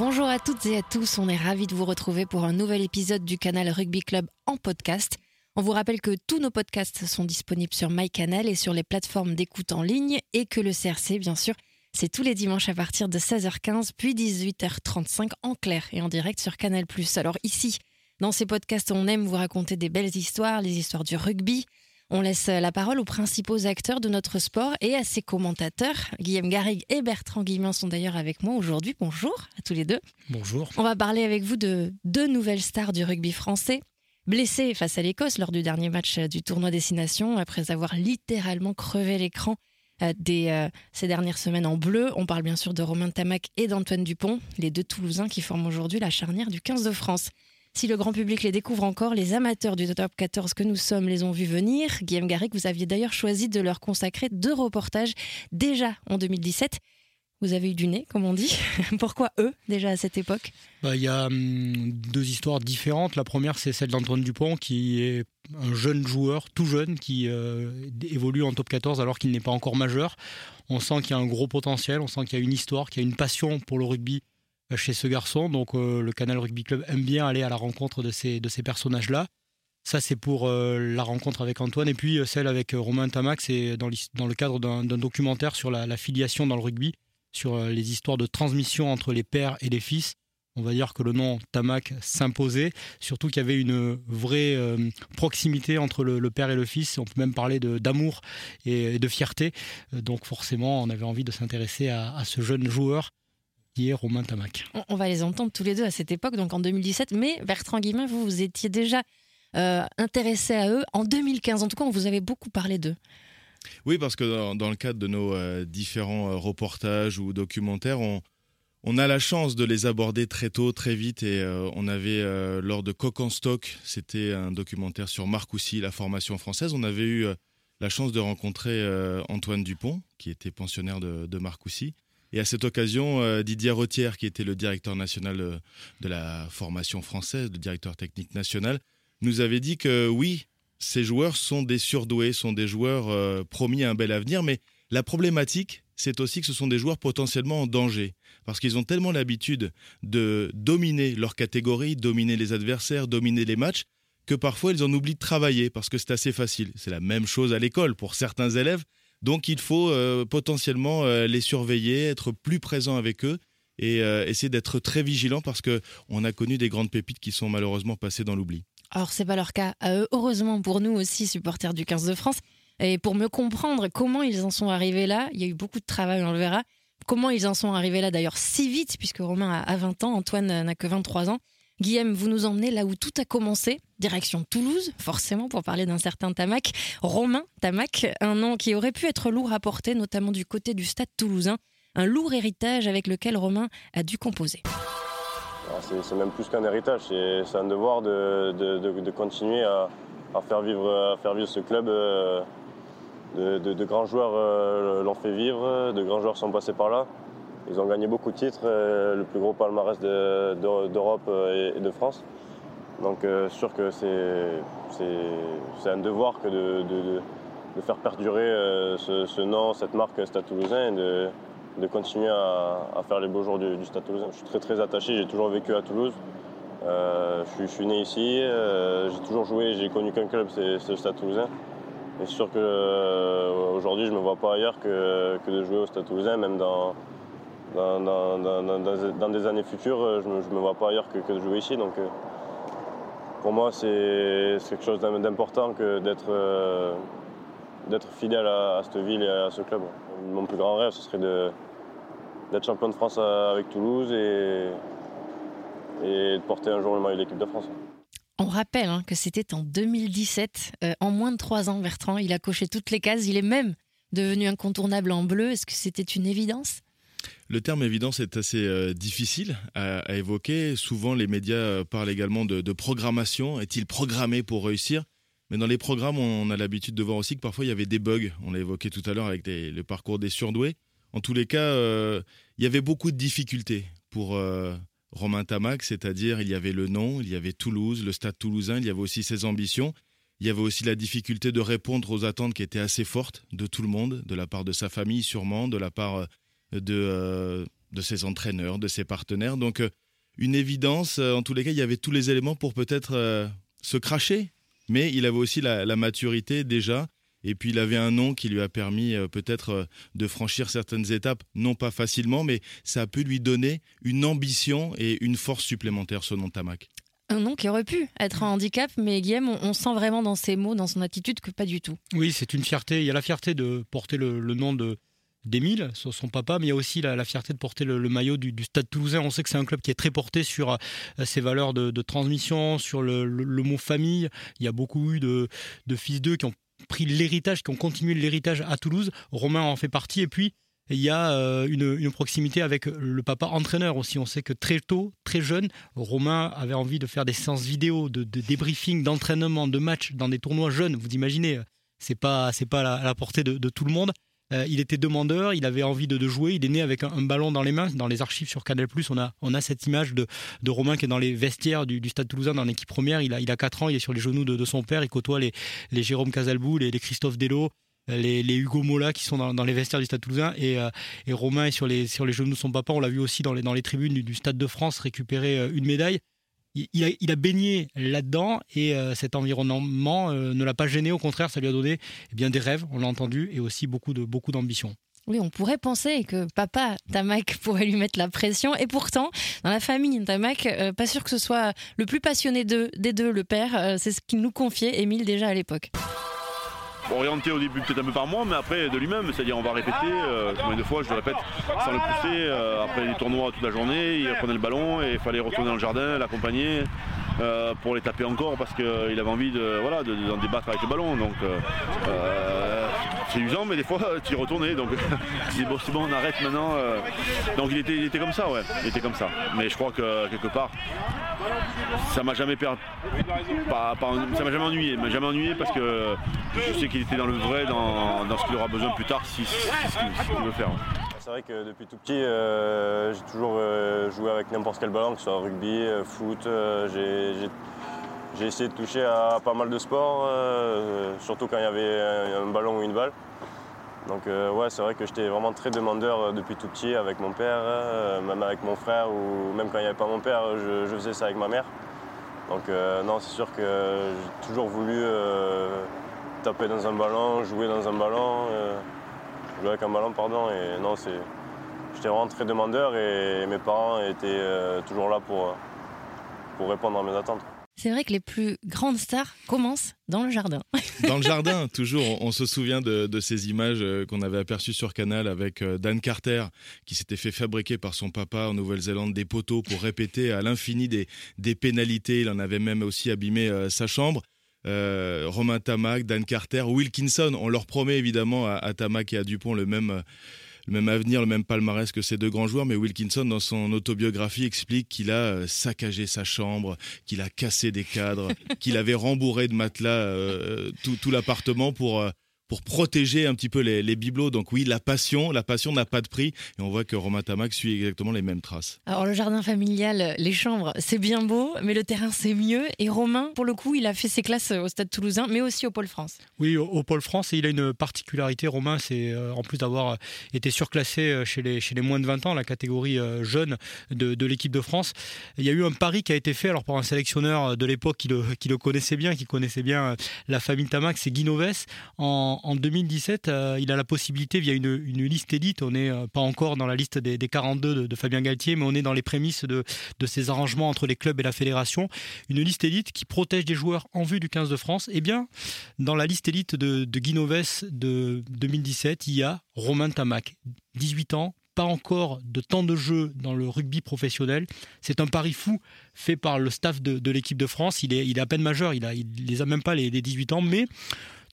Bonjour à toutes et à tous, on est ravis de vous retrouver pour un nouvel épisode du canal Rugby Club en podcast. On vous rappelle que tous nos podcasts sont disponibles sur MyCanal et sur les plateformes d'écoute en ligne et que le CRC, bien sûr, c'est tous les dimanches à partir de 16h15 puis 18h35 en clair et en direct sur Canal+. Alors ici, dans ces podcasts, on aime vous raconter des belles histoires, les histoires du rugby. On laisse la parole aux principaux acteurs de notre sport et à ses commentateurs. Guillaume Garrigue et Bertrand Guillemin sont d'ailleurs avec moi aujourd'hui. Bonjour à tous les deux. Bonjour. On va parler avec vous de deux nouvelles stars du rugby français. Blessées face à l'Écosse lors du dernier match du tournoi Destination, après avoir littéralement crevé l'écran euh, des, euh, ces dernières semaines en bleu. On parle bien sûr de Romain Tamac et d'Antoine Dupont, les deux Toulousains qui forment aujourd'hui la charnière du 15 de France. Si le grand public les découvre encore, les amateurs du top 14 que nous sommes les ont vus venir. Guillaume Garrick, vous aviez d'ailleurs choisi de leur consacrer deux reportages déjà en 2017. Vous avez eu du nez, comme on dit. Pourquoi eux, déjà à cette époque? Bah, Il y a hum, deux histoires différentes. La première, c'est celle d'Antoine Dupont, qui est un jeune joueur, tout jeune, qui euh, évolue en top 14 alors qu'il n'est pas encore majeur. On sent qu'il y a un gros potentiel, on sent qu'il y a une histoire, qu'il y a une passion pour le rugby chez ce garçon. Donc euh, le Canal Rugby Club aime bien aller à la rencontre de ces, de ces personnages-là. Ça, c'est pour euh, la rencontre avec Antoine. Et puis euh, celle avec Romain Tamac, c'est dans, le cadre d'un documentaire sur la, filiation dans le rugby, sur les histoires de transmission entre les pères et les fils. On va dire que le nom Tamac s'imposait, surtout qu'il y avait une vraie proximité entre le, père et le fils. On peut même parler d'amour et, de fierté. donc forcément, on avait envie de s'intéresser à ce jeune joueur qui est Romain Tamac. On, va les entendre tous les deux à cette époque, donc en 2017. Mais Bertrand Guillemin, vous, vous étiez déjà euh, intéressé à eux en 2015. En tout cas, on vous avait beaucoup parlé d'eux. Oui, parce que dans, le cadre de nos euh, différents euh, reportages ou documentaires, on, on, a la chance de les aborder très tôt, très vite. Et on avait, lors de Coq en stock, c'était un documentaire sur Marcoussis, la formation française. On avait eu la chance de rencontrer Antoine Dupont, qui était pensionnaire de, de Marcoussis. Et à cette occasion, euh, Didier Rothière, qui était le directeur national euh, de la formation française, le directeur technique national, nous avait dit que oui, ces joueurs sont des surdoués, sont des joueurs euh, promis à un bel avenir, mais la problématique, c'est aussi que ce sont des joueurs potentiellement en danger, parce qu'ils ont tellement l'habitude de dominer leur catégorie, dominer les adversaires, dominer les matchs, que parfois ils en oublient de travailler, parce que c'est assez facile. C'est la même chose à l'école pour certains élèves, donc il faut euh, potentiellement euh, les surveiller, être plus présent avec eux et euh, essayer d'être très vigilant parce que on a connu des grandes pépites qui sont malheureusement passées dans l'oubli. Alors c'est pas leur cas heureusement pour nous aussi supporters du 15 de France. Et pour me comprendre comment ils en sont arrivés là, il y a eu beaucoup de travail, on le verra. Comment ils en sont arrivés là d'ailleurs si vite, puisque Romain a 20 ans, Antoine n'a que 23 ans. Guillaume, vous nous emmenez là où tout a commencé, direction Toulouse, forcément pour parler d'un certain Tamac, Romain Tamac, un nom qui aurait pu être lourd à porter, notamment du côté du stade toulousain, un lourd héritage avec lequel Romain a dû composer. C'est même plus qu'un héritage, c'est un devoir de, continuer à, faire vivre, faire vivre ce club. Euh, de, grands joueurs euh, l'ont fait vivre, de grands joueurs sont passés par là. Ils ont gagné beaucoup de titres, euh, le plus gros palmarès d'Europe euh, et de France. Donc euh, sûr que c'est un devoir que de, faire perdurer ce, nom, cette marque Stade Toulousain et de, continuer à, faire les beaux jours du, Stade Toulousain. Je suis très très attaché, j'ai toujours vécu à Toulouse. je, suis, né ici, j'ai toujours joué, j'ai connu qu'un club, c'est le Stade Toulousain. Et sûr qu'aujourd'hui je ne me vois pas ailleurs que, que, de jouer au Stade Toulousain, même dans, dans, des années futures, euh, je ne me, vois pas ailleurs que, de jouer ici. Donc, euh, pour moi, c'est quelque chose d'important que d'être euh, fidèle à, cette ville et à ce club. Mon plus grand rêve, ce serait d'être champion de France avec Toulouse et, et de porter un jour le maillot de l'équipe de France. On rappelle hein, que c'était en 2017. Euh, en moins de trois ans, Bertrand, il a coché toutes les cases. Il est même devenu incontournable en bleu. Est-ce que c'était une évidence? Le terme évidence est assez euh, difficile à, évoquer. Souvent, les médias euh, parlent également de, programmation. Est-il programmé pour réussir? Mais dans les programmes, on a l'habitude de voir aussi que parfois il y avait des bugs. On l'a évoqué tout à l'heure avec le parcours des surdoués. En tous les cas, il y avait beaucoup de difficultés pour Romain Tamac, c'est-à-dire il y avait le nom, il y avait Toulouse, le stade toulousain, il y avait aussi ses ambitions. Il y avait aussi la difficulté de répondre aux attentes qui étaient assez fortes de tout le monde, de la part de sa famille sûrement, de la part euh, de, euh, de ses entraîneurs, de ses partenaires. Donc euh, une évidence, en tous les cas, il y avait tous les éléments pour peut-être se cracher, mais il avait aussi la maturité déjà et puis il avait un nom qui lui a permis euh, peut-être euh, de franchir certaines étapes, non pas facilement, mais ça a pu lui donner une ambition et une force supplémentaire, ce nom Tamac. Un nom qui aurait pu être un handicap, mais Guillaume, on, sent vraiment dans ses mots, dans son attitude, que pas du tout. Oui, c'est une fierté. Il y a la fierté de porter le, nom de, d'Émile, son papa, mais il y a aussi la, fierté de porter le, maillot du, Stade Toulousain. On sait que c'est un club qui est très porté sur euh, ses valeurs de, transmission, sur le, mot famille. Il y a beaucoup eu de, de fils d'eux qui ont pris l'héritage, qui ont continué l'héritage à Toulouse. Romain en fait partie. Et puis, il y a euh, une, proximité avec le papa entraîneur aussi. On sait que très tôt, très jeune, Romain avait envie de faire des séances vidéo, de, débriefing, d'entraînement, de matchs dans des tournois jeunes. Vous imaginez, c'est pas, c'est pas à la, portée de, tout le monde. Euh, il était demandeur, il avait envie de, jouer, il est né avec un, ballon dans les mains. Dans les archives sur Canal+, on a, on a cette image de, Romain qui est dans les vestiaires du, Stade Toulousain dans l'équipe première. Il a, il a 4 ans, il est sur les genoux de, son père, il côtoie les, les Jérôme Casalbou, les, Christophe Dello, les, Hugo Mola qui sont dans, les vestiaires du Stade Toulousain et, euh, et, Romain est sur les, sur les genoux de son papa. On l'a vu aussi dans les, dans les tribunes du, Stade de France récupérer euh, une médaille il a, baigné là-dedans et euh, cet environnement euh, ne l'a pas gêné. Au contraire, ça lui a donné eh bien, des rêves, on l'a entendu, et aussi beaucoup de beaucoup d'ambition. Oui, on pourrait penser que papa Tamac pourrait lui mettre la pression. Et pourtant, dans la famille Tamac, euh, pas sûr que ce soit le plus passionné des deux, le père. c'est ce qu'il nous confiait, Émile, déjà à l'époque orienté au début peut-être un peu par moi, mais après de lui-même. C'est-à-dire on va répéter, euh, combien de fois je le répète, sans le pousser. Euh, après les tournois toute la journée, il prenait le ballon et il fallait retourner dans le jardin, l'accompagner. Euh, pour les taper encore parce qu'il avait envie de voilà débattre avec le ballon donc c'est usant mais des fois tu y retournais donc c'est bon, bon on arrête maintenant donc il était, il était comme ça ouais il était comme ça mais je crois que quelque part ça m'a jamais perdu ça m'a jamais ennuyé m'a jamais ennuyé parce que je sais qu'il était dans le vrai, dans, ce qu'il aura besoin plus tard, si, qu'il veut faire. C'est vrai que depuis tout petit, euh, j'ai toujours euh, joué avec n'importe quel ballon, que ce soit rugby, euh, foot. j'ai essayé de toucher à pas mal de sports, surtout quand il y avait un, ballon ou une balle. Donc ouais, c'est vrai que j'étais vraiment très demandeur depuis tout petit avec mon père, même avec mon frère, ou même quand il n'y avait pas mon père, je, je, faisais ça avec ma mère. Donc non, c'est sûr que j'ai toujours voulu taper dans un ballon, jouer dans un ballon, euh, jouer avec un ballon, pardon. Et non, c'est, j'étais vraiment très demandeur et mes parents étaient euh, toujours là pour, pour répondre à mes attentes. C'est vrai que les plus grandes stars commencent dans le jardin. Dans le jardin, toujours. On, se souvient de, ces images euh, qu'on avait aperçues sur Canal avec Dan Carter, qui s'était fait fabriquer par son papa en Nouvelle-Zélande des poteaux pour répéter à l'infini des, des pénalités. Il en avait même aussi abîmé sa chambre. Euh, Romain Tamac, Dan Carter, Wilkinson. On leur promet évidemment à, à Tamac et à Dupont le même, le même avenir, le même palmarès que ces deux grands joueurs. Mais Wilkinson, dans son autobiographie, explique qu'il a euh, saccagé sa chambre, qu'il a cassé des cadres, qu'il avait rembourré de matelas euh, tout, tout l'appartement pour pour protéger un petit peu les, bibelots. Donc oui, la passion, la passion n'a pas de prix. Et on voit que Romain Tamac suit exactement les mêmes traces. Alors le jardin familial, les chambres, c'est bien beau, mais le terrain, c'est mieux. Et Romain, pour le coup, il a fait ses classes au Stade Toulousain, mais aussi au Pôle France. Oui, au, Pôle France, et il a une particularité, Romain, c'est euh, en plus d'avoir été surclassé euh, chez les, chez les moins de 20 ans, la catégorie euh, jeune de, l'équipe de France. Il y a eu un pari qui a été fait alors par un sélectionneur de l'époque qui le, qui le connaissait bien, qui connaissait bien la famille Tamac, c'est Guy En, en 2017, euh, il a la possibilité, via une, liste élite, on n'est euh, pas encore dans la liste des, 42 de, Fabien Galtier, mais on est dans les prémices de, ces arrangements entre les clubs et la fédération, une liste élite qui protège des joueurs en vue du 15 de France. Eh bien, dans la liste élite de, de Guinoves de 2017, il y a Romain Tamac, 18 ans, pas encore de temps de jeu dans le rugby professionnel. C'est un pari fou fait par le staff de, l'équipe de France. Il est, à peine majeur, il, a, les a même pas les 18 ans, mais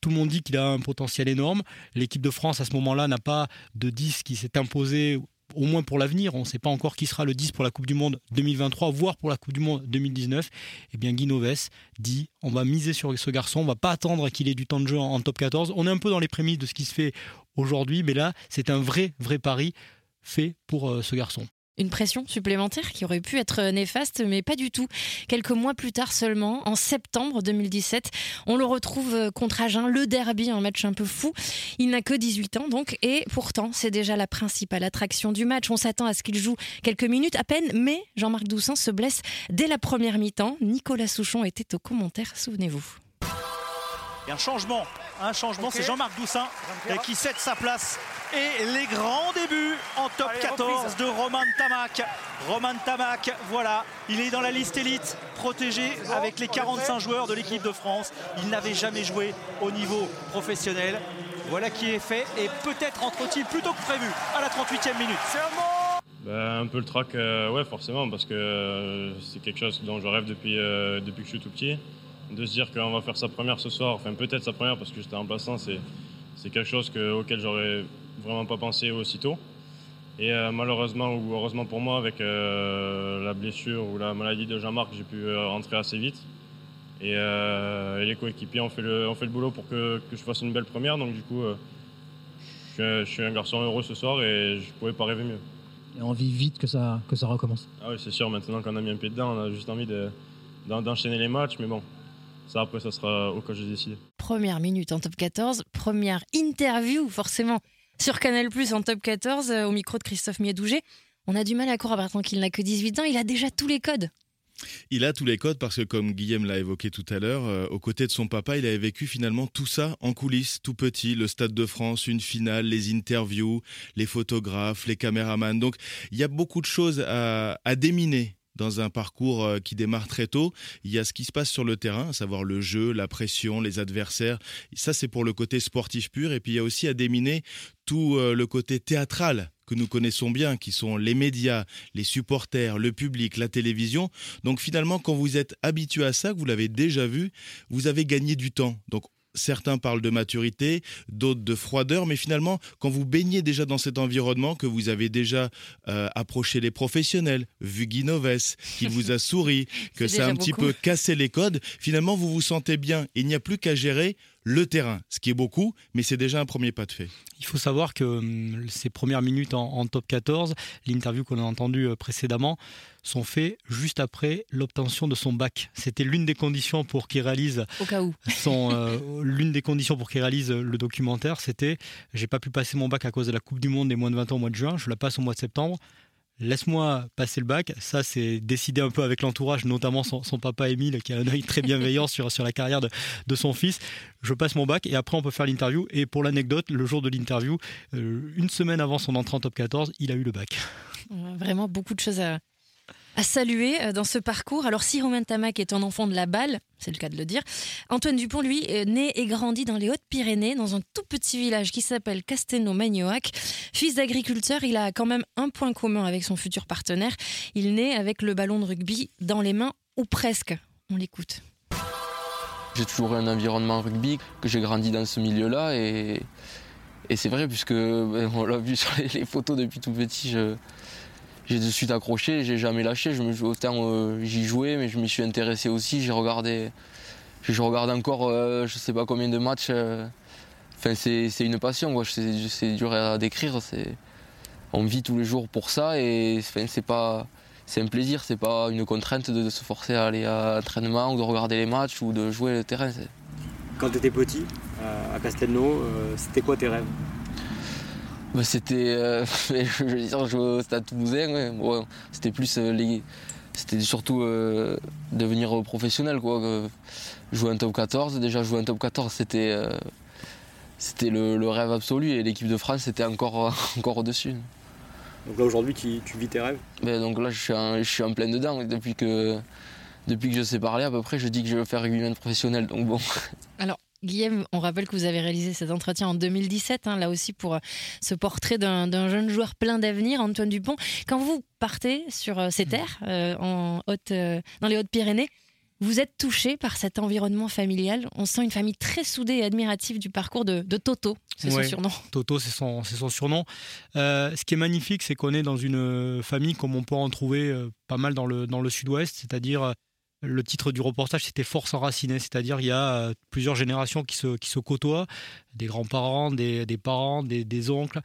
tout le monde dit qu'il a un potentiel énorme. L'équipe de France, à ce moment-là, n'a pas de 10 qui s'est imposé au moins pour l'avenir, on ne sait pas encore qui sera le 10 pour la Coupe du Monde 2023, voire pour la Coupe du Monde 2019, eh bien Guy Noves dit on va miser sur ce garçon, on va pas attendre qu'il ait du temps de jeu en, top 14. On est un peu dans les prémices de ce qui se fait aujourd'hui, mais là, c'est un vrai, vrai pari fait pour euh, ce garçon. Une pression supplémentaire qui aurait pu être néfaste, mais pas du tout. Quelques mois plus tard seulement, en septembre 2017, on le retrouve contre Agen, le derby, un match un peu fou. Il n'a que 18 ans donc, et pourtant c'est déjà la principale attraction du match. On s'attend à ce qu'il joue quelques minutes à peine, mais Jean-Marc Doussin se blesse dès la première mi-temps. Nicolas Souchon était au commentaire, souvenez-vous. Et un changement, un changement, c'est Jean-Marc Doussin qui cède sa place et les grands débuts en top 14 de Roman Tamac. Roman Tamac, voilà, il est dans la liste élite, protégé avec les 45 joueurs de l'équipe de France. Il n'avait jamais joué au niveau professionnel. Voilà qui est fait et peut-être entre-t-il plutôt que prévu à la 38e minute. Ben, un peu le trac, euh, ouais, forcément, parce que euh, c'est quelque chose dont je rêve depuis, euh, depuis que je suis tout petit. De se dire qu'on va faire sa première ce soir, enfin peut-être sa première parce que j'étais remplaçant, c'est, c'est quelque chose auquel j'aurais vraiment pas pensé aussitôt. Et euh, malheureusement ou heureusement pour moi, avec euh, la blessure ou la maladie de Jean-Marc, j'ai pu euh, rentrer assez vite. Et, les coéquipiers ont fait, le, ont fait le boulot pour que, que, je fasse une belle première. Donc du coup, je suis, un, garçon heureux ce soir et je ne pouvais pas rêver mieux. Et envie vite que ça, que ça recommence. Ah oui, c'est sûr. Maintenant qu'on a mis un pied dedans, on a juste envie d'enchaîner les matchs. Mais bon, ça après, ça sera au cas de décider. Première minute en top 14, première interview forcément sur Canal Plus en top 14, euh, au micro de Christophe Miedouget. On a du mal à croire maintenant qu'il n'a que 18 ans, il a déjà tous les codes. Il a tous les codes parce que, comme Guillaume l'a évoqué tout à l'heure, euh, aux côtés de son papa, il avait vécu finalement tout ça en coulisses, tout petit, le Stade de France, une finale, les interviews, les photographes, les caméramans. Donc, il y a beaucoup de choses à, à déminer dans un parcours euh, qui démarre très tôt. Il y a ce qui se passe sur le terrain, à savoir le jeu, la pression, les adversaires. Ça, c'est pour le côté sportif pur. Et puis, il y a aussi à déminer tout euh, le côté théâtral que nous connaissons bien, qui sont les médias, les supporters, le public, la télévision. Donc finalement, quand vous êtes habitué à ça, que vous l'avez déjà vu, vous avez gagné du temps. Donc certains parlent de maturité, d'autres de froideur, mais finalement, quand vous baignez déjà dans cet environnement, que vous avez déjà euh, approché les professionnels, vu Guy Noves, qui vous a souri, que ça a un petit peu cassé les codes, finalement, vous vous sentez bien. Il n'y a plus qu'à gérer le terrain, ce qui est beaucoup, mais c'est déjà un premier pas de fait. Il faut savoir que hum, ces premières minutes en, top 14, l'interview qu'on a entendue euh, précédemment, sont faites juste après l'obtention de son bac. C'était l'une des conditions pour qu'il réalise Au cas où. son euh, l'une des conditions pour qu'il réalise le documentaire, c'était j'ai pas pu passer mon bac à cause de la Coupe du monde des moins de 20 ans au mois de juin, je la passe au mois de septembre laisse-moi passer le bac. Ça, c'est décidé un peu avec l'entourage, notamment son, papa Émile, qui a un œil très bienveillant sur, sur la carrière de, son fils. Je passe mon bac et après, on peut faire l'interview. Et pour l'anecdote, le jour de l'interview, euh, une semaine avant son entrée en top 14, il a eu le bac. Vraiment beaucoup de choses à, à saluer euh, dans ce parcours. Alors si Romain Tamac est un enfant de la balle, c'est le cas de le dire, Antoine Dupont, lui, est né et grandi dans les Hautes-Pyrénées, dans un tout petit village qui s'appelle Castelnau-Magnoac. Fils d'agriculteur, il a quand même un point commun avec son futur partenaire. Il naît avec le ballon de rugby dans les mains, ou presque. On l'écoute. J'ai toujours eu un environnement rugby, que j'ai grandi dans ce milieu-là et, c'est vrai puisque ben, on l'a vu sur les, photos depuis tout petit, j'ai de suite accroché, j'ai jamais lâché. Je me, autant euh, j'y jouais, mais je m'y suis intéressé aussi. J'ai regardé, je regarde encore, euh, je sais pas combien de matchs. Euh. Enfin, c'est une passion, C'est dur à décrire. On vit tous les jours pour ça et c'est pas, c'est un plaisir. C'est pas une contrainte de, se forcer à aller à l'entraînement ou de regarder les matchs ou de jouer le terrain. Quand tu étais petit à Castelnau, c'était quoi tes rêves? Bah, c'était, euh, je veux dire, jouer au Stade Toulousain. c'était plus euh, c'était surtout euh, devenir professionnel quoi. jouer un top 14, déjà jouer un top 14, c'était c'était le, rêve absolu et l'équipe de France c'était encore encore au-dessus. Donc là aujourd'hui tu, vis tes rêves? Ben, Donc là je suis, en, je suis en plein dedans depuis que depuis que je sais parler à peu près, je dis que je veux faire rugbyman professionnel. Donc bon. Alors Guillaume, on rappelle que vous avez réalisé cet entretien en 2017, hein, là aussi pour euh, ce portrait d'un jeune joueur plein d'avenir, Antoine Dupont. Quand vous partez sur euh, ces mmh. terres, euh, en haute, dans les Hautes-Pyrénées, vous êtes touché par cet environnement familial. On sent une famille très soudée et admirative du parcours de, Toto, c'est son surnom. Toto, c'est son, son, surnom. ce qui est magnifique, c'est qu'on est dans une famille comme on peut en trouver pas mal dans le, dans le sud-ouest, c'est-à-dire le titre du reportage, c'était Force enracinée, c'est-à-dire il y a euh, plusieurs générations qui se, qui se côtoient, des grands-parents, des, parents, des, oncles.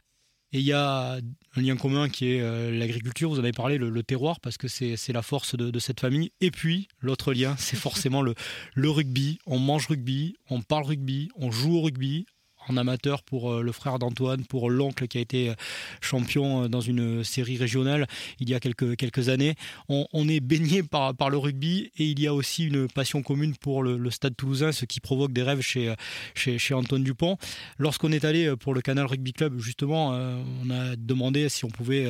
Et il y a un lien commun qui est euh, l'agriculture, vous en avez parlé, le, terroir, parce que c'est la force de, cette famille. Et puis, l'autre lien, c'est forcément le, le rugby. On mange rugby, on parle rugby, on joue au rugby, en amateur pour euh, le frère d'Antoine, pour l'oncle qui a été euh, champion euh, dans une série régionale il y a quelques, années. On, est baigné par, le rugby et il y a aussi une passion commune pour le, stade toulousain, ce qui provoque des rêves chez Antoine Dupont. Lorsqu'on est allé pour le Canal Rugby Club, justement, on a demandé si on pouvait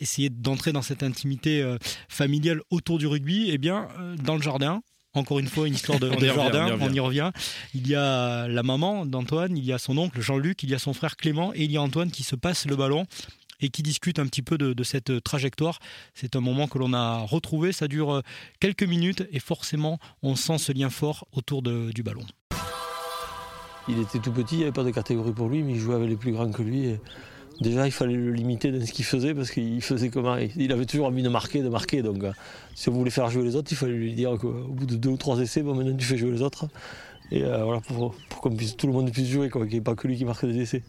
essayer d'entrer dans cette intimité familiale autour du rugby. Eh bien, dans le jardin, encore une fois, une histoire de, jardin, on y revient. Il y a la maman d'Antoine, il y a son oncle Jean-Luc, il y a son frère Clément et il y a Antoine qui se passe le ballon et qui discute un petit peu de, cette trajectoire. C'est un moment que l'on a retrouvé, ça dure euh, quelques minutes et forcément on sent ce lien fort autour du ballon. Il était tout petit, il n'y avait pas de catégorie pour lui, mais il jouait avec les plus grands que lui. Déjà, il fallait le limiter dans ce qu'il faisait parce qu'il faisait comment Il avait toujours envie de marquer, de marquer. Donc, euh, si on voulait faire jouer les autres, il fallait lui dire qu'au bout de deux ou trois essais, bon, maintenant tu fais jouer les autres. Et euh, voilà, pour, puisse, tout le monde puisse jouer, qu'il n'y ait pas que lui qui marque des essais.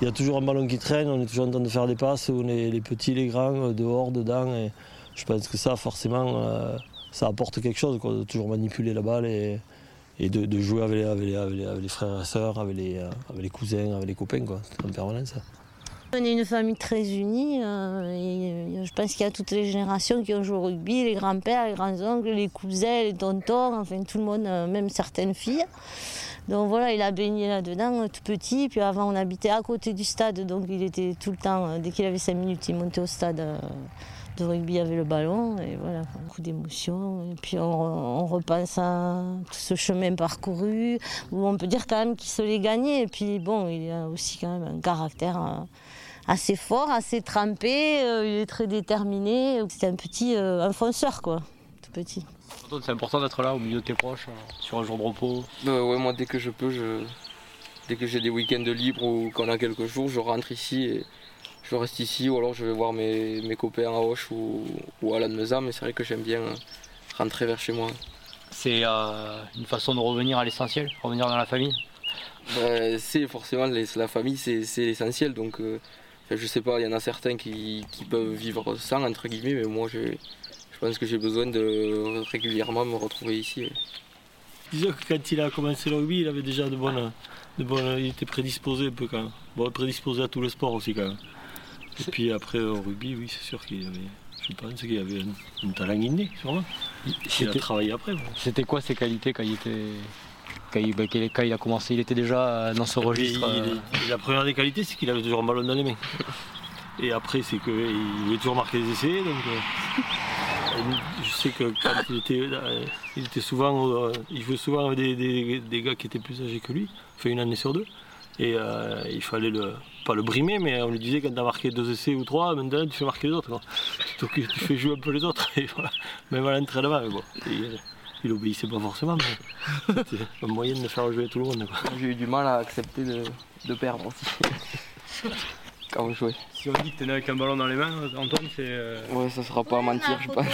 Il y a toujours un ballon qui traîne, on est toujours en train de faire des passes, on est les petits, les grands, dehors, dedans. Et je pense que ça, forcément, euh, ça apporte quelque chose, de toujours manipuler la balle et, et de, jouer avec les, frères et sœurs, avec les, avec les cousins, avec les copains, quoi, en permanence. On est une famille très unie. Euh, euh, je pense qu'il y a toutes les générations qui ont joué au rugby, les grands-pères, les grands-oncles, les cousins, les tontons, enfin tout le monde, euh, même certaines filles. Donc voilà, il a baigné là-dedans tout petit. Puis avant, on habitait à côté du stade, donc il était tout le temps, dès qu'il avait 5 minutes, il montait au stade de rugby avec le ballon. Et voilà, beaucoup d'émotions. Et puis on, repasse à tout ce chemin parcouru, où on peut dire quand même qu'il se l'est gagné. Et puis bon, il a aussi quand même un caractère assez fort, assez trempé, euh, il est très déterminé. C'est un petit euh, fonceur, quoi, tout petit. C'est important d'être là au milieu de tes proches, euh, sur un jour de repos? ouais, moi dès que je peux, je... dès que j'ai des week-ends libres ou qu'on a quelques jours, je rentre ici et je reste ici ou alors je vais voir mes, mes copains à Hoche ou, ou à Lannemeza, mais c'est vrai que j'aime bien rentrer vers chez moi. C'est une façon de revenir à l'essentiel, revenir dans la famille? Bah, C'est forcément la famille, c'est l'essentiel, donc je sais pas, il y en a certains qui, peuvent vivre sans, entre guillemets, mais moi, je, je pense que j'ai besoin de régulièrement me retrouver ici. Disons que quand il a commencé le rugby, il avait déjà de bonnes. De bonnes il était prédisposé un peu quand même. Bon, prédisposé à tous les sports aussi quand même. Et puis après, au rugby, oui, c'est sûr qu'il avait. Je pense qu'il avait un, talent inné, sûrement. Il a travaillé après. C'était quoi ses qualités quand il était bah, quand il, a commencé, il était déjà euh, dans ce registre. Euh. la première des qualités, c'est qu'il avait toujours un ballon dans les mains. Et après, c'est qu'il voulait toujours marquer des essais. Donc, euh, je sais que quand il était, il était souvent, il jouait souvent avec des, gars qui étaient plus âgés que lui, fait une année sur deux. Et il fallait le, pas le brimer, mais on lui disait quand tu as marqué deux essais ou trois, maintenant tu fais marquer les autres. Donc tu fais jouer un peu les autres. Et voilà. Même à l'entraînement. Bon il obéissait pas forcément, mais c'était un moyen de faire jouer tout le monde. J'ai eu du mal à accepter de, perdre aussi. Quand on jouait. Si on dit que t'es né avec un ballon dans les mains, Antoine, c'est. Euh, ouais, ça sera pas à mentir, je pense.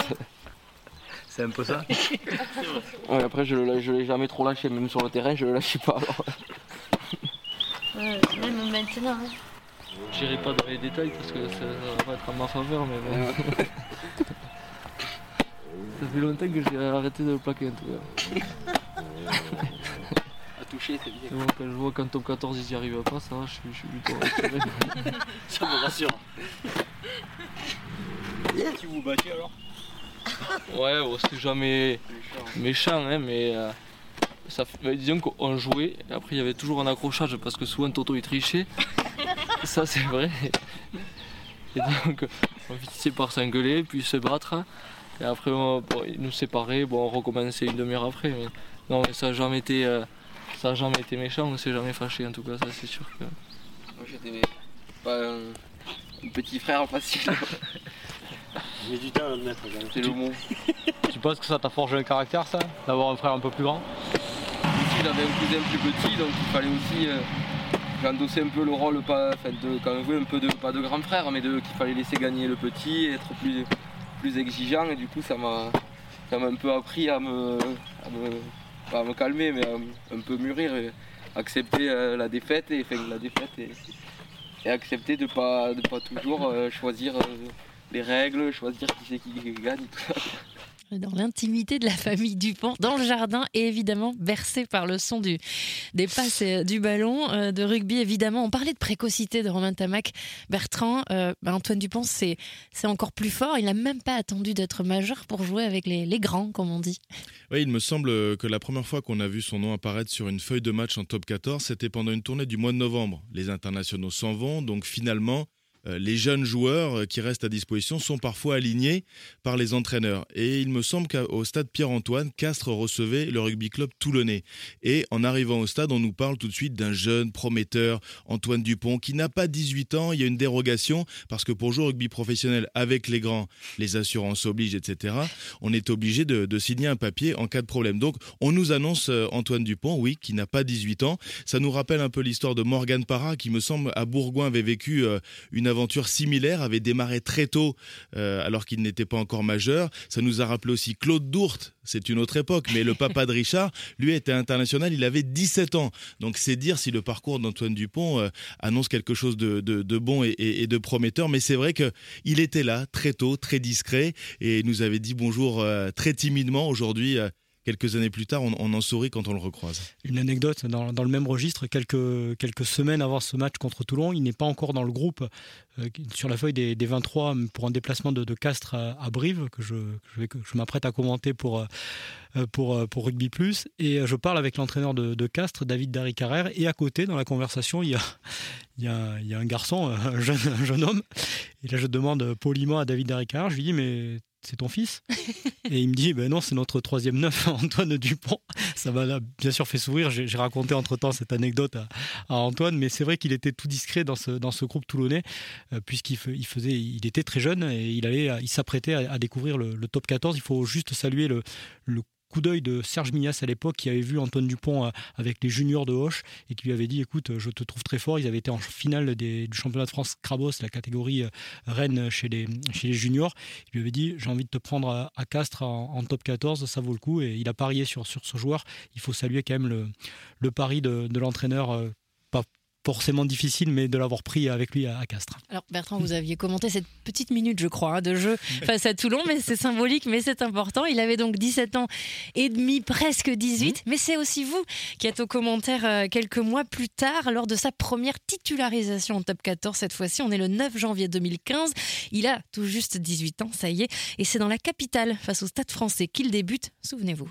C'est un peu ça Ouais, après, je, je l'ai jamais trop lâché, même sur le terrain, je le lâche pas. Alors. Ouais, même maintenant. Hein. J'irai pas dans les détails parce que ça, va pas être à ma faveur, mais bon. Ça fait longtemps que j'ai arrêté de le plaquer en tout cas. à toucher, c'est bien. Bon, quand je vois qu'en top 14 ils y arrivent pas, ça va, je, suis plutôt rassuré. ça me rassure. tu vous battez alors? Ouais, bon, c'était jamais méchant, hein, mais euh, ça, bah, disons qu'on jouait, et après il y avait toujours un accrochage parce que souvent Toto il trichait. ça c'est vrai. Et donc on finissait par s'engueuler, puis se battre. Et après, bon, ils nous séparaient, bon, on recommençait une demi-heure après. Mais non, ça n'a jamais été. Euh, ça n'a jamais été méchant, on ne s'est jamais fâché en tout cas, ça c'est sûr que. Moi j'étais pas un, un petit frère facile. J'ai du temps à l'admettre. quand même. C'est le mot. Tu penses que ça t'a forgé un caractère, ça D'avoir un frère un peu plus grand? Il avait un cousin plus petit, donc il fallait aussi euh, endosser un peu le rôle, pas, enfin, de, quand même, un peu de, pas de grand frère, mais de, qu'il fallait laisser gagner le petit, être plus, plus exigeant, et du coup ça m'a, un peu appris à me, à me, calmer, mais à un peu mûrir, et accepter euh, la défaite, et, enfin, la défaite et, et accepter de pas, de pas toujours euh, choisir euh, les règles, choisir qui c'est qui gagne, tout ça. Dans l'intimité de la famille Dupont, dans le jardin et évidemment bercé par le son du, des passes et du ballon euh, de rugby. Évidemment, on parlait de précocité de Romain Tamac. Bertrand, euh, bah, Antoine Dupont, c'est encore plus fort. Il n'a même pas attendu d'être majeur pour jouer avec les, les grands, comme on dit. Oui, il me semble que la première fois qu'on a vu son nom apparaître sur une feuille de match en top 14, c'était pendant une tournée du mois de novembre. Les internationaux s'en vont, donc finalement, euh, les jeunes joueurs euh, qui restent à disposition sont parfois alignés par les entraîneurs. Et il me semble qu'au stade Pierre-Antoine, Castres recevait le rugby club toulonnais. Et en arrivant au stade, on nous parle tout de suite d'un jeune prometteur, Antoine Dupont, qui n'a pas 18 ans. Il y a une dérogation parce que pour jouer au rugby professionnel avec les grands, les assurances obligent, etc. On est obligé de, de signer un papier en cas de problème. Donc on nous annonce euh, Antoine Dupont, oui, qui n'a pas 18 ans. Ça nous rappelle un peu l'histoire de Morgan Parra, qui me semble à Bourgoin avait vécu euh, une aventure similaire, avait démarré très tôt euh, alors qu'il n'était pas encore majeur. Ça nous a rappelé aussi Claude Dourte, c'est une autre époque, mais le papa de Richard, lui était international, il avait 17 ans. Donc c'est dire si le parcours d'Antoine Dupont euh, annonce quelque chose de, bon et, de prometteur. Mais c'est vrai qu'il était là très tôt, très discret, et nous avait dit bonjour euh, très timidement. Aujourd'hui, quelques années plus tard, on, en sourit quand on le recroise. Une anecdote dans, le même registre, quelques, semaines avant ce match contre Toulon, il n'est pas encore dans le groupe euh, sur la feuille des, des 23 pour un déplacement de, Castres à, Brive que je, m'apprête à commenter pour, euh, pour, euh, pour Rugby Plus. Et je parle avec l'entraîneur de, Castres, David Darry Carrère, et à côté, dans la conversation, il y a un garçon, un jeune, un jeune homme. Et là, je demande poliment à David Darry Carrère, je lui dis, mais c'est ton fils? Et il me dit, ben non, c'est notre troisième neuf, Antoine Dupont. Ça m'a bien sûr fait sourire. J'ai raconté entre-temps cette anecdote à, Antoine, mais c'est vrai qu'il était tout discret dans ce, groupe toulonnais, euh, puisqu'il faisait, il était très jeune et il, allait, il s'apprêtait à, découvrir le, top 14. Il faut juste saluer le coup d'œil de Serge Mignas à l'époque qui avait vu Antoine Dupont euh, avec les juniors de Hoche et qui lui avait dit écoute je te trouve très fort. Ils avaient été en finale du championnat de France Crabos la catégorie euh, reine chez les, juniors. Il lui avait dit j'ai envie de te prendre à, Castres en, top 14 ça vaut le coup. Et il a parié sur, ce joueur. Il faut saluer quand même le, pari de, l'entraîneur euh, forcément difficile mais de l'avoir pris avec lui à, Castres Alors Bertrand, vous aviez commenté cette petite minute, je crois, hein, de jeu face à Toulon, mais c'est symbolique, mais c'est important. Il avait donc 17 ans et demi, presque 18, mais c'est aussi vous qui êtes au commentaire euh, quelques mois plus tard, lors de sa première titularisation en top 14. Cette fois-ci, on est le 9 janvier 2015. Il a tout juste 18 ans, ça y est, et c'est dans la capitale, face au Stade français, qu'il débute, souvenez-vous.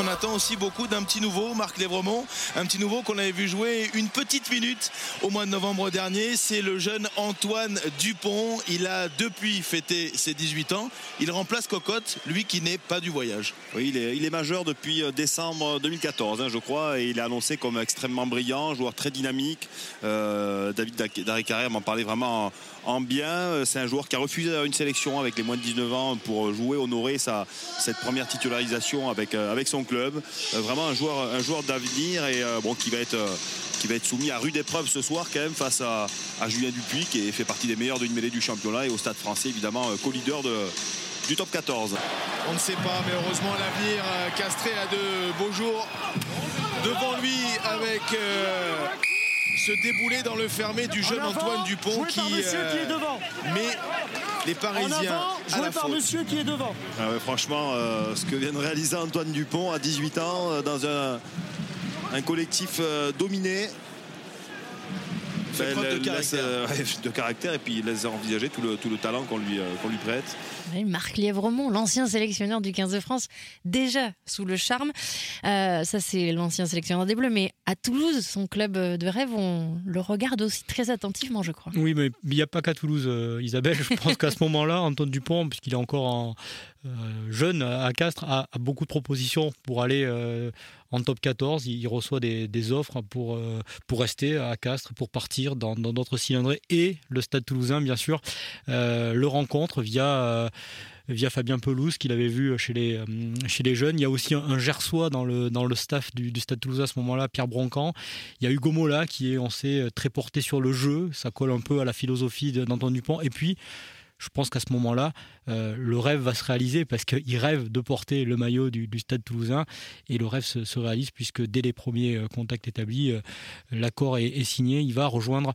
On attend aussi beaucoup d'un petit nouveau, Marc Lévremont, un petit nouveau qu'on avait vu jouer une petite minute au mois de novembre dernier. C'est le jeune Antoine Dupont. Il a depuis fêté ses 18 ans. Il remplace Cocotte, lui qui n'est pas du voyage. Oui, il est, majeur depuis euh, décembre 2014, hein, je crois, et il est annoncé comme extrêmement brillant, joueur très dynamique. Euh, David Darry Carrère m'en parlait vraiment en, en bien. Euh, C'est un joueur qui a refusé une sélection avec les moins de 19 ans pour jouer, honorer sa, cette première titularisation avec, euh, son club. Euh, vraiment un joueur, d'avenir et bon, qui va être. soumis à rude épreuve ce soir quand même face à, Julien Dupuis qui fait partie des meilleurs d'une mêlée du championnat et au stade français évidemment co-leader de, du top 14. On ne sait pas, mais heureusement l'avenir Castré a de beaux jours devant lui avec ce déboulé dans le fermé du jeune Antoine Dupont qui, euh, met les Parisiens à la faute. qui est devant. franchement, euh, ce que vient de réaliser Antoine Dupont à 18 ans euh, dans un, un collectif euh, dominé. Fait preuve de il laisse, caractère. euh, ouais, de caractère et puis il laisse envisager tout le, tout le talent qu'on lui, euh, qu'on lui prête. Oui, Marc Lièvremont, l'ancien sélectionneur du 15 de France, déjà sous le charme. Euh, ça, c'est l'ancien sélectionneur des Bleus. Mais à Toulouse, son club de rêve, on le regarde aussi très attentivement, je crois. Oui, mais il n'y a pas qu'à Toulouse, euh, Isabelle. Je pense qu'à ce moment-là, Antoine Dupont, puisqu'il est encore en, jeune à Castres a, beaucoup de propositions pour aller en top 14. Il, reçoit des, offres pour, pour rester à Castres, pour partir dans d'autres cylindrées et le Stade toulousain, bien sûr, le rencontre via via Fabien Pelouse qu'il avait vu chez les, chez les jeunes. Il y a aussi un, Gersois dans le, dans le staff du, Stade Toulousain à ce moment-là, Pierre Broncan. Il y a Hugo Mola qui est, on sait, très porté sur le jeu. Ça colle un peu à la philosophie d'Antoine Dupont. Et puis, je pense qu'à ce moment-là, euh, le rêve va se réaliser parce qu'il rêve de porter le maillot du, Stade toulousain et le rêve se, réalise puisque dès les premiers euh, contacts établis, euh, l'accord est, signé. Il va rejoindre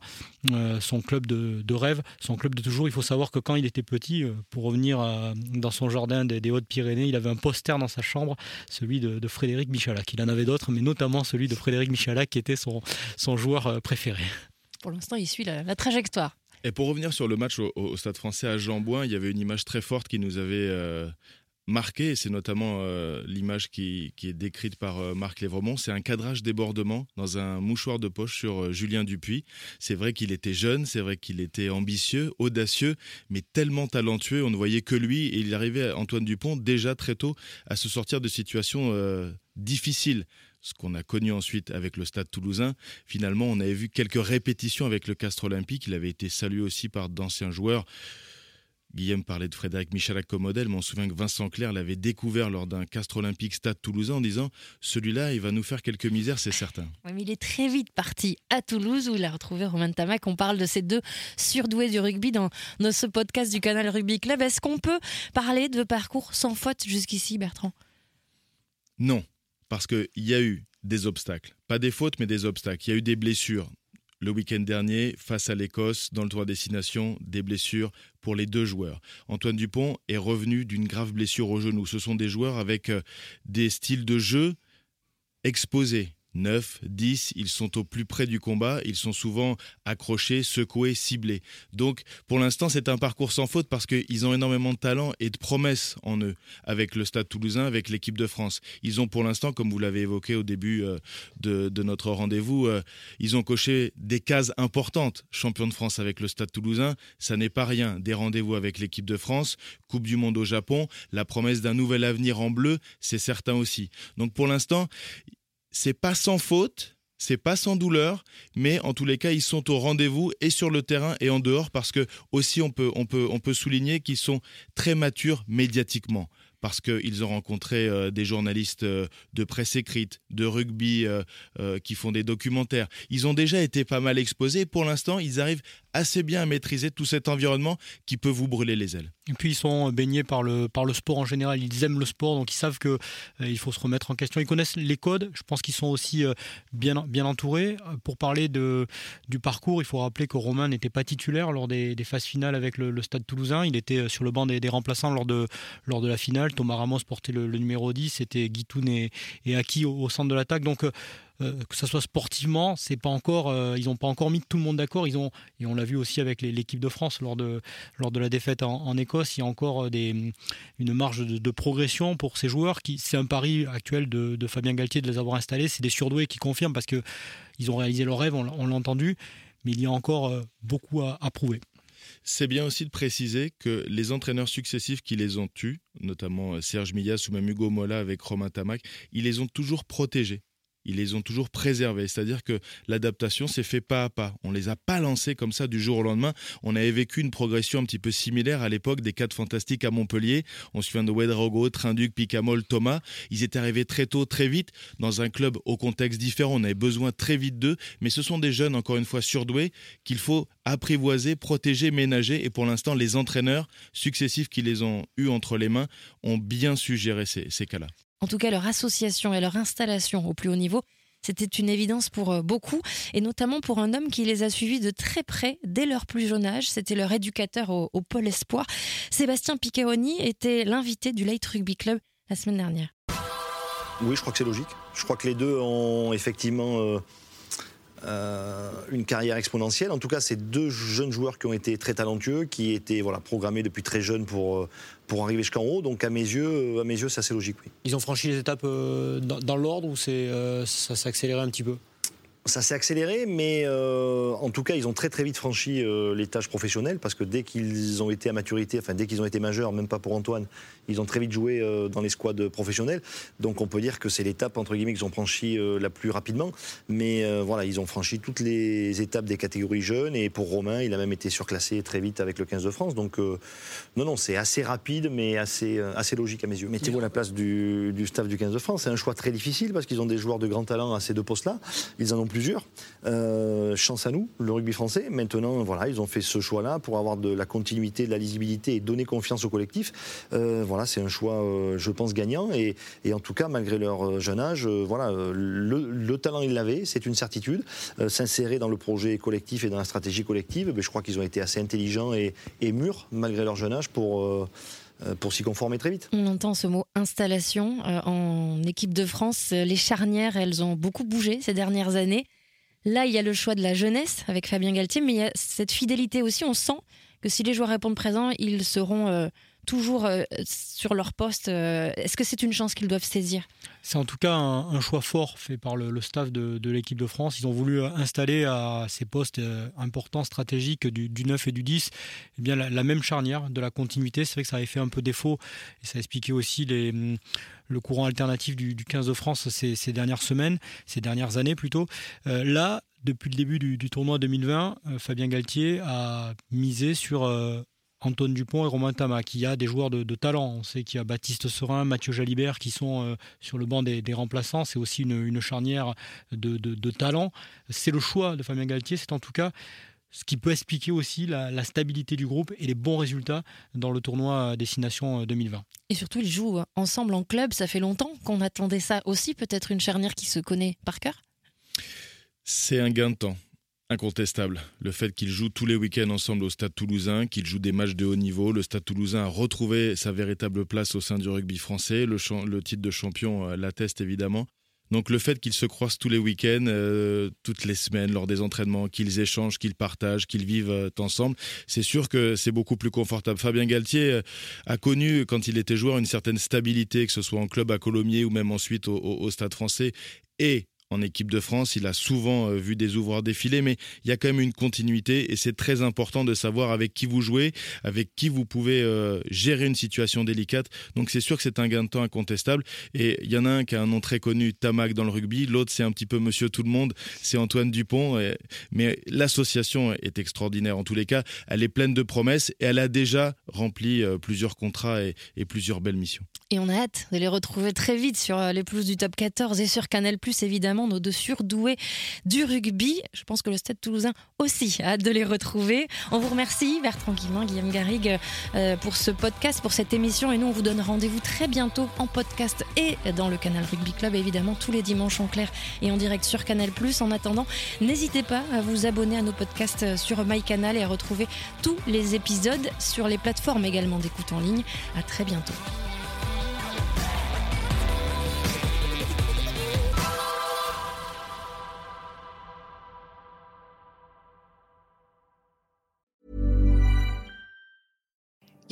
son club de, rêve, son club de toujours. Il faut savoir que quand il était petit, pour revenir dans son jardin des, Hautes-Pyrénées, il avait un poster dans sa chambre, celui de, Frédéric Michalak. Il en avait d'autres, mais notamment celui de Frédéric Michalak qui était son, son joueur préféré. Pour l'instant, il suit la trajectoire. Et pour revenir sur le match au, Stade français à Jean-Bouin, il y avait une image très forte qui nous avait euh, marqué, c'est notamment euh, l'image qui, est décrite par euh, Marc Lévremont, c'est un cadrage débordement dans un mouchoir de poche sur Julien Dupuis. C'est vrai qu'il était jeune, c'est vrai qu'il était ambitieux, audacieux, mais tellement talentueux, on ne voyait que lui, et il arrivait, Antoine Dupont, déjà très tôt, à se sortir de situations difficiles ce qu'on a connu ensuite avec le Stade toulousain. Finalement, on avait vu quelques répétitions avec le Castre Olympique. Il avait été salué aussi par d'anciens joueurs. Guillaume parlait de Frédéric Michalak comme modèle, mais on se souvient que Vincent Clerc l'avait découvert lors d'un Castre Olympique Stade Toulousain en disant celui-là, il va nous faire quelques misères, c'est certain. Oui, mais il est très vite parti à Toulouse où il a retrouvé Romain Tamac. On parle de ces deux surdoués du rugby dans, dans ce podcast du canal Rugby Club. Est-ce qu'on peut parler de parcours sans faute jusqu'ici, Bertrand? Non, parce qu'il y a eu des obstacles. Pas des fautes, mais des obstacles. Il y a eu des blessures. Le week-end dernier, face à l'Écosse, dans le tour destination, des blessures pour les deux joueurs. Antoine Dupont est revenu d'une grave blessure au genou. Ce sont des joueurs avec euh, des styles de jeu exposés, 9, 10, ils sont au plus près du combat, ils sont souvent accrochés, secoués, ciblés. Donc pour l'instant c'est un parcours sans faute parce qu'ils ont énormément de talent et de promesses en eux avec le Stade toulousain, avec l'équipe de France. Ils ont pour l'instant, comme vous l'avez évoqué au début euh, de, notre rendez-vous, euh, ils ont coché des cases importantes. Champion de France avec le Stade toulousain, ça n'est pas rien. Des rendez-vous avec l'équipe de France, Coupe du Monde au Japon, la promesse d'un nouvel avenir en bleu, c'est certain aussi. Donc pour l'instant, c'est pas sans faute, c'est pas sans douleur, mais en tous les cas, ils sont au rendez-vous et sur le terrain et en dehors parce que aussi on peut, on peut, on peut souligner qu'ils sont très matures médiatiquement parce qu'ils ont rencontré euh, des journalistes euh, de presse écrite, de rugby euh, qui font des documentaires. Ils ont déjà été pas mal exposés. Pour l'instant, ils arrivent assez bien à maîtriser tout cet environnement qui peut vous brûler les ailes. Et puis ils sont baignés par le, par le sport en général, ils aiment le sport, donc ils savent qu'il il faut se remettre en question. Ils connaissent les codes, je pense qu'ils sont aussi bien, bien entourés. Pour parler de, du parcours, il faut rappeler que Romain n'était pas titulaire lors des, phases finales avec le, Stade toulousain, il était sur le banc des, des remplaçants lors de, lors de la finale. Thomas Ramos portait le, numéro 10, c'était Guitoun et, et Aki au, centre de l'attaque. Donc, euh, euh, que ce soit sportivement, c'est pas encore, euh, ils n'ont pas encore mis tout le monde d'accord. Ils ont, et on l'a vu aussi avec l'équipe de France lors de, lors de la défaite en, Écosse, il y a encore des, une marge de, progression pour ces joueurs. Qui, c'est un pari actuel de, Fabien Galtier de les avoir installés. C'est des surdoués qui confirment parce que ils ont réalisé leur rêve, on, l'a entendu, mais il y a encore beaucoup à prouver. C'est bien aussi de préciser que les entraîneurs successifs qui les ont eus, notamment euh, Serge Millas ou même Hugo Mola avec Romain Tamac, ils les ont toujours protégés ils les ont toujours préservés. C'est-à-dire que l'adaptation s'est fait pas à pas. On les a pas lancés comme ça du jour au lendemain. On avait vécu une progression un petit peu similaire à l'époque des quatre fantastiques à Montpellier. On se souvient de Wedrogo, Trinduc, Picamol, Thomas. Ils étaient arrivés très tôt, très vite, dans un club au contexte différent. On avait besoin très vite d'eux. Mais ce sont des jeunes, encore une fois, surdoués, qu'il faut apprivoiser, protéger, ménager. Et pour l'instant, les entraîneurs successifs qui les ont eus entre les mains ont bien su gérer ces, ces cas-là. En tout cas, leur association et leur installation au plus haut niveau, c'était une évidence pour euh, beaucoup, et notamment pour un homme qui les a suivis de très près dès leur plus jeune âge. C'était leur éducateur au, Pôle Espoir. Sébastien Piccaoni était l'invité du Light Rugby Club la semaine dernière. Oui, je crois que c'est logique. Je crois que les deux ont effectivement euh, euh, une carrière exponentielle. En tout cas, c'est deux jeunes joueurs qui ont été très talentueux, qui étaient voilà, programmés depuis très jeunes pour, euh, pour arriver jusqu'en haut. Donc à mes yeux, euh, yeux, c'est assez logique. Oui. Ils ont franchi les étapes dans, l'ordre ou ça s'est accéléré un petit peu? Ça s'est accéléré, mais euh, en tout cas, ils ont très très vite franchi euh, les tâches professionnelles parce que dès qu'ils ont été à maturité, enfin dès qu'ils ont été majeurs, même pas pour Antoine, ils ont très vite joué euh, dans les squads professionnels. Donc on peut dire que c'est l'étape entre guillemets qu'ils ont franchi la plus rapidement. Mais voilà, ils ont franchi toutes les étapes des catégories jeunes et pour Romain, il a même été surclassé très vite avec le 15 de France. Donc non, non, c'est assez rapide, mais assez, assez logique à mes yeux. Mettez-vous à la place du, du staff du 15 de France. C'est un choix très difficile parce qu'ils ont des joueurs de grand talent à ces deux postes-là. Ils en ont plusieurs. Euh, chance à nous, le rugby français. Maintenant, voilà, ils ont fait ce choix-là pour avoir de la continuité, de la lisibilité et donner confiance au collectif. Euh, voilà, c'est un choix, euh, je pense, gagnant. Et, en tout cas, malgré leur jeune âge, voilà, le, talent, ils l'avaient, c'est une certitude. S'insérer dans le projet collectif et dans la stratégie collective, ben, je crois qu'ils ont été assez intelligents et, et mûrs, malgré leur jeune âge, pour pour s'y conformer très vite. On entend ce mot installation. en équipe de France, les charnières, elles ont beaucoup bougé ces dernières années. Là, il y a le choix de la jeunesse avec Fabien Galtier, mais il y a cette fidélité aussi. On sent que si les joueurs répondent présents, ils seront euh, toujours euh, sur leur poste. Euh, est-ce que c'est une chance qu'ils doivent saisir? C'est en tout cas un, choix fort fait par le, staff de, l'équipe de France. Ils ont voulu installer à ces postes importants, stratégiques du, 9 et du 10, eh bien, la, même charnière de la continuité. C'est vrai que ça avait fait un peu défaut et ça expliquait aussi les le courant alternatif du, 15 de France ces, dernières semaines, ces dernières années plutôt. Euh, là, depuis le début du, tournoi 2020, euh, Fabien Galtier a misé sur euh, Antoine Dupont et Romain Tama, qui a des joueurs de, talent. On sait qu'il y a Baptiste Serin, Mathieu Jalibert qui sont sur le banc des, remplaçants. C'est aussi une, charnière de, de talent. C'est le choix de Fabien Galtier. C'est en tout cas ce qui peut expliquer aussi la, stabilité du groupe et les bons résultats dans le tournoi Destination 2020. Euh, et surtout, ils jouent ensemble en club. Ça fait longtemps qu'on attendait ça aussi. Peut-être une charnière qui se connaît par cœur? C'est un gain de temps. Incontestable. Le fait qu'ils jouent tous les week-ends ensemble au Stade toulousain, qu'ils jouent des matchs de haut niveau, le Stade toulousain a retrouvé sa véritable place au sein du rugby français. Le, titre de champion euh, l'atteste évidemment. Donc le fait qu'ils se croisent tous les week-ends, euh, toutes les semaines, lors des entraînements, qu'ils échangent, qu'ils partagent, qu'ils vivent euh, ensemble, c'est sûr que c'est beaucoup plus confortable. Fabien Galtier a connu, quand il était joueur, une certaine stabilité, que ce soit en club à Colomiers ou même ensuite au Stade français. Et en équipe de France. Il a souvent euh, vu des ouvreurs défiler, mais il y a quand même une continuité et c'est très important de savoir avec qui vous jouez, avec qui vous pouvez euh, gérer une situation délicate. Donc c'est sûr que c'est un gain de temps incontestable. Et il y en a un qui a un nom très connu, Tamac dans le rugby. L'autre, c'est un petit peu Monsieur Tout le Monde, c'est Antoine Dupont. Mais l'association est extraordinaire en tous les cas. Elle est pleine de promesses et elle a déjà rempli euh, plusieurs contrats et, plusieurs belles missions. Et on a hâte de les retrouver très vite sur les plus du top 14 et sur Canal+, évidemment nos deux surdoués du rugby. Je pense que le Stade toulousain aussi a hâte de les retrouver. On vous remercie, Bertrand Guillemin, Guillaume Garrigue, euh, pour ce podcast, pour cette émission. Et nous, on vous donne rendez-vous très bientôt en podcast et dans le canal Rugby Club, évidemment, tous les dimanches en clair et en direct sur Canal. En attendant, n'hésitez pas à vous abonner à nos podcasts sur MyCanal et à retrouver tous les épisodes sur les plateformes également d'écoute en ligne. À très bientôt.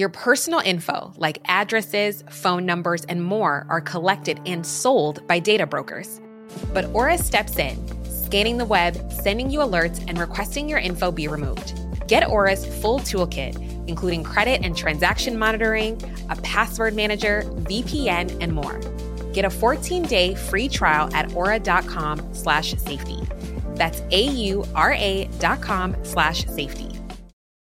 Your personal info, like addresses, phone numbers, and more, are collected and sold by data brokers. But Aura steps in, scanning the web, sending you alerts, and requesting your info be removed. Get Aura's full toolkit, including credit and transaction monitoring, a password manager, VPN, and more. Get a 14-day free trial at aura.com slash safety. That's A-U-R-A dot com slash safety.